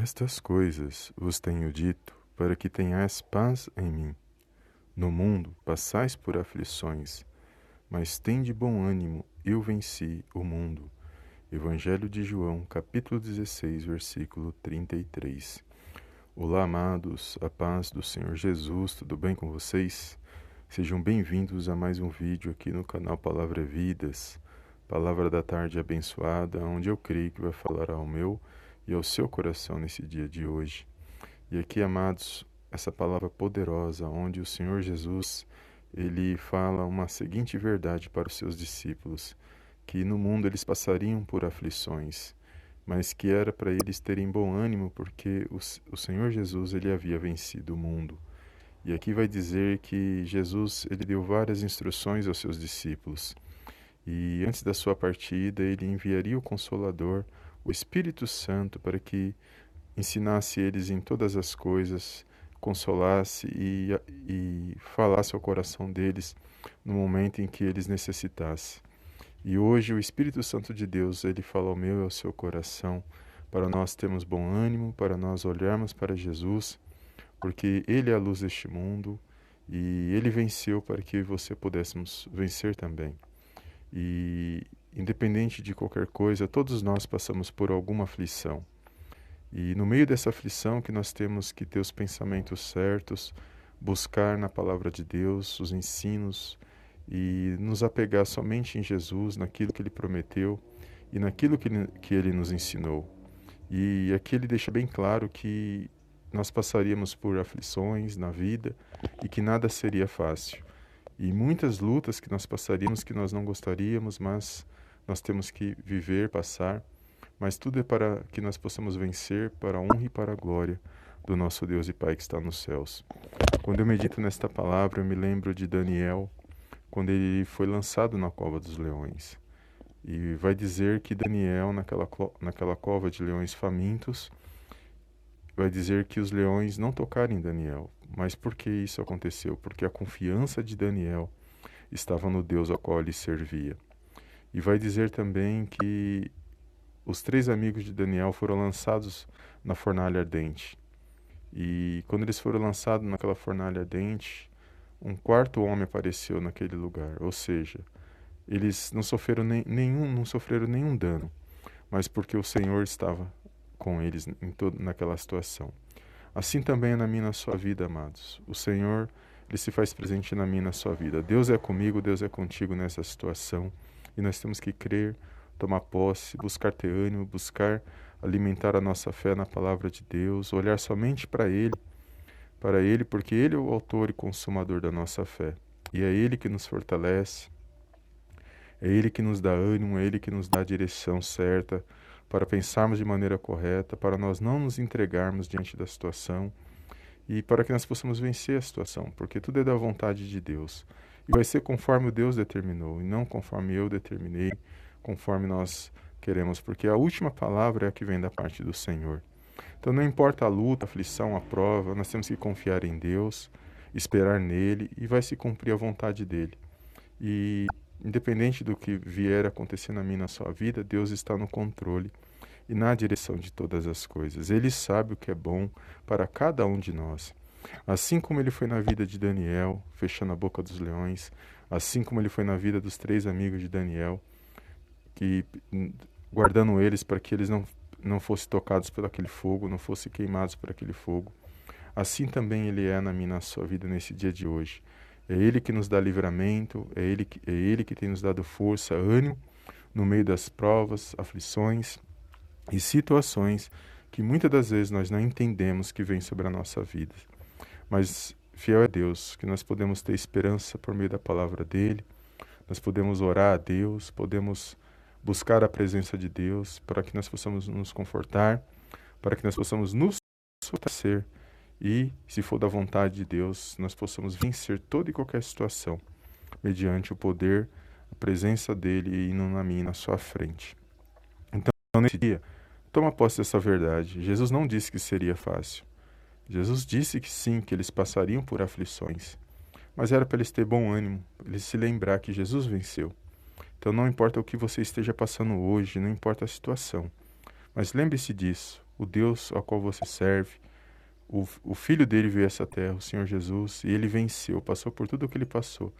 Estas coisas vos tenho dito para que tenhais paz em mim. No mundo passais por aflições, mas tende bom ânimo, eu venci o mundo. Evangelho de João, capítulo 16, versículo 33. Olá, amados, a paz do Senhor Jesus, tudo bem com vocês? Sejam bem-vindos a mais um vídeo aqui no canal Palavra Vidas, Palavra da Tarde Abençoada, onde eu creio que vai falar ao meu e ao seu coração nesse dia de hoje. E aqui, amados, essa palavra poderosa, onde o Senhor Jesus ele fala uma seguinte verdade para os seus discípulos, que no mundo eles passariam por aflições, mas que era para eles terem bom ânimo, porque o, o Senhor Jesus ele havia vencido o mundo. E aqui vai dizer que Jesus ele deu várias instruções aos seus discípulos. E antes da sua partida, ele enviaria o Consolador, o Espírito Santo, para que ensinasse eles em todas as coisas, consolasse e, e falasse ao coração deles no momento em que eles necessitassem. E hoje o Espírito Santo de Deus, ele fala ao meu e ao seu coração, para nós termos bom ânimo, para nós olharmos para Jesus, porque ele é a luz deste mundo e ele venceu para que você pudéssemos vencer também. E independente de qualquer coisa, todos nós passamos por alguma aflição. E no meio dessa aflição que nós temos que ter os pensamentos certos, buscar na palavra de Deus os ensinos e nos apegar somente em Jesus, naquilo que ele prometeu e naquilo que que ele nos ensinou. E aqui ele deixa bem claro que nós passaríamos por aflições na vida e que nada seria fácil. E muitas lutas que nós passaríamos que nós não gostaríamos, mas nós temos que viver, passar mas tudo é para que nós possamos vencer para a honra e para a glória do nosso Deus e Pai que está nos céus. Quando eu medito nesta palavra, eu me lembro de Daniel, quando ele foi lançado na cova dos leões. E vai dizer que Daniel, naquela, naquela cova de leões famintos, vai dizer que os leões não tocaram em Daniel. Mas por que isso aconteceu? Porque a confiança de Daniel estava no Deus ao qual ele servia. E vai dizer também que os três amigos de Daniel foram lançados na fornalha ardente. E quando eles foram lançados naquela fornalha ardente, um quarto homem apareceu naquele lugar, ou seja, eles não sofreram nem, nenhum, não sofreram nenhum dano, mas porque o Senhor estava com eles em todo, naquela situação. Assim também é na minha na sua vida, amados. O Senhor ele se faz presente na minha na sua vida. Deus é comigo, Deus é contigo nessa situação, e nós temos que crer tomar posse, buscar ter ânimo, buscar alimentar a nossa fé na palavra de Deus, olhar somente para Ele, para Ele, porque Ele é o autor e consumador da nossa fé. E é Ele que nos fortalece, é Ele que nos dá ânimo, é Ele que nos dá a direção certa para pensarmos de maneira correta, para nós não nos entregarmos diante da situação e para que nós possamos vencer a situação, porque tudo é da vontade de Deus. E vai ser conforme Deus determinou, e não conforme eu determinei, conforme nós queremos, porque a última palavra é a que vem da parte do Senhor. Então, não importa a luta, a aflição, a prova, nós temos que confiar em Deus, esperar nele e vai se cumprir a vontade dele. E, independente do que vier acontecer na minha na sua vida, Deus está no controle e na direção de todas as coisas. Ele sabe o que é bom para cada um de nós. Assim como ele foi na vida de Daniel, fechando a boca dos leões, assim como ele foi na vida dos três amigos de Daniel, que guardando eles para que eles não não fossem tocados por aquele fogo, não fossem queimados por aquele fogo. Assim também ele é na minha na sua vida nesse dia de hoje. É ele que nos dá livramento, é ele que é ele que tem nos dado força, ânimo no meio das provas, aflições e situações que muitas das vezes nós não entendemos que vem sobre a nossa vida. Mas fiel é Deus, que nós podemos ter esperança por meio da palavra dele. Nós podemos orar a Deus, podemos buscar a presença de Deus, para que nós possamos nos confortar, para que nós possamos nos fortalecer e, se for da vontade de Deus, nós possamos vencer toda e qualquer situação, mediante o poder, a presença dele indo na minha, na sua frente. Então, nesse dia, toma posse dessa verdade. Jesus não disse que seria fácil. Jesus disse que sim, que eles passariam por aflições. Mas era para eles ter bom ânimo, eles se lembrar que Jesus venceu. Então não importa o que você esteja passando hoje, não importa a situação, mas lembre-se disso. o Deus ao qual você serve. O, o filho dele veio a essa terra, o Senhor Jesus, e ele venceu, passou por tudo o que ele passou,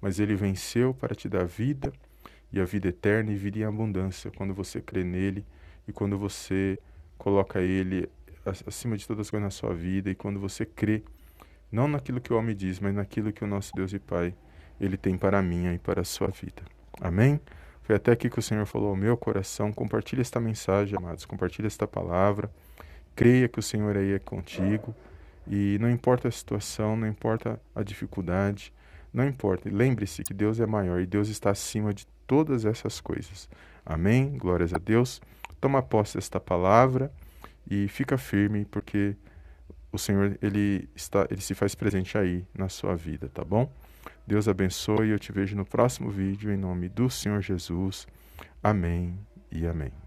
mas ele venceu para te dar vida e a vida eterna e vida em abundância quando você crê nele e quando você coloca ele acima de todas as coisas na sua vida e quando você crê não naquilo que o homem diz, mas naquilo que o nosso Deus e Pai ele tem para a minha e para a sua vida. Amém? Foi até aqui que o Senhor falou ao meu coração. Compartilhe esta mensagem, amados. Compartilhe esta palavra. Creia que o Senhor aí é contigo. E não importa a situação, não importa a dificuldade, não importa. Lembre-se que Deus é maior e Deus está acima de todas essas coisas. Amém? Glórias a Deus. Toma posse desta palavra e fica firme, porque o Senhor ele está, ele se faz presente aí na sua vida, tá bom? Deus abençoe. Eu te vejo no próximo vídeo em nome do Senhor Jesus. Amém e amém.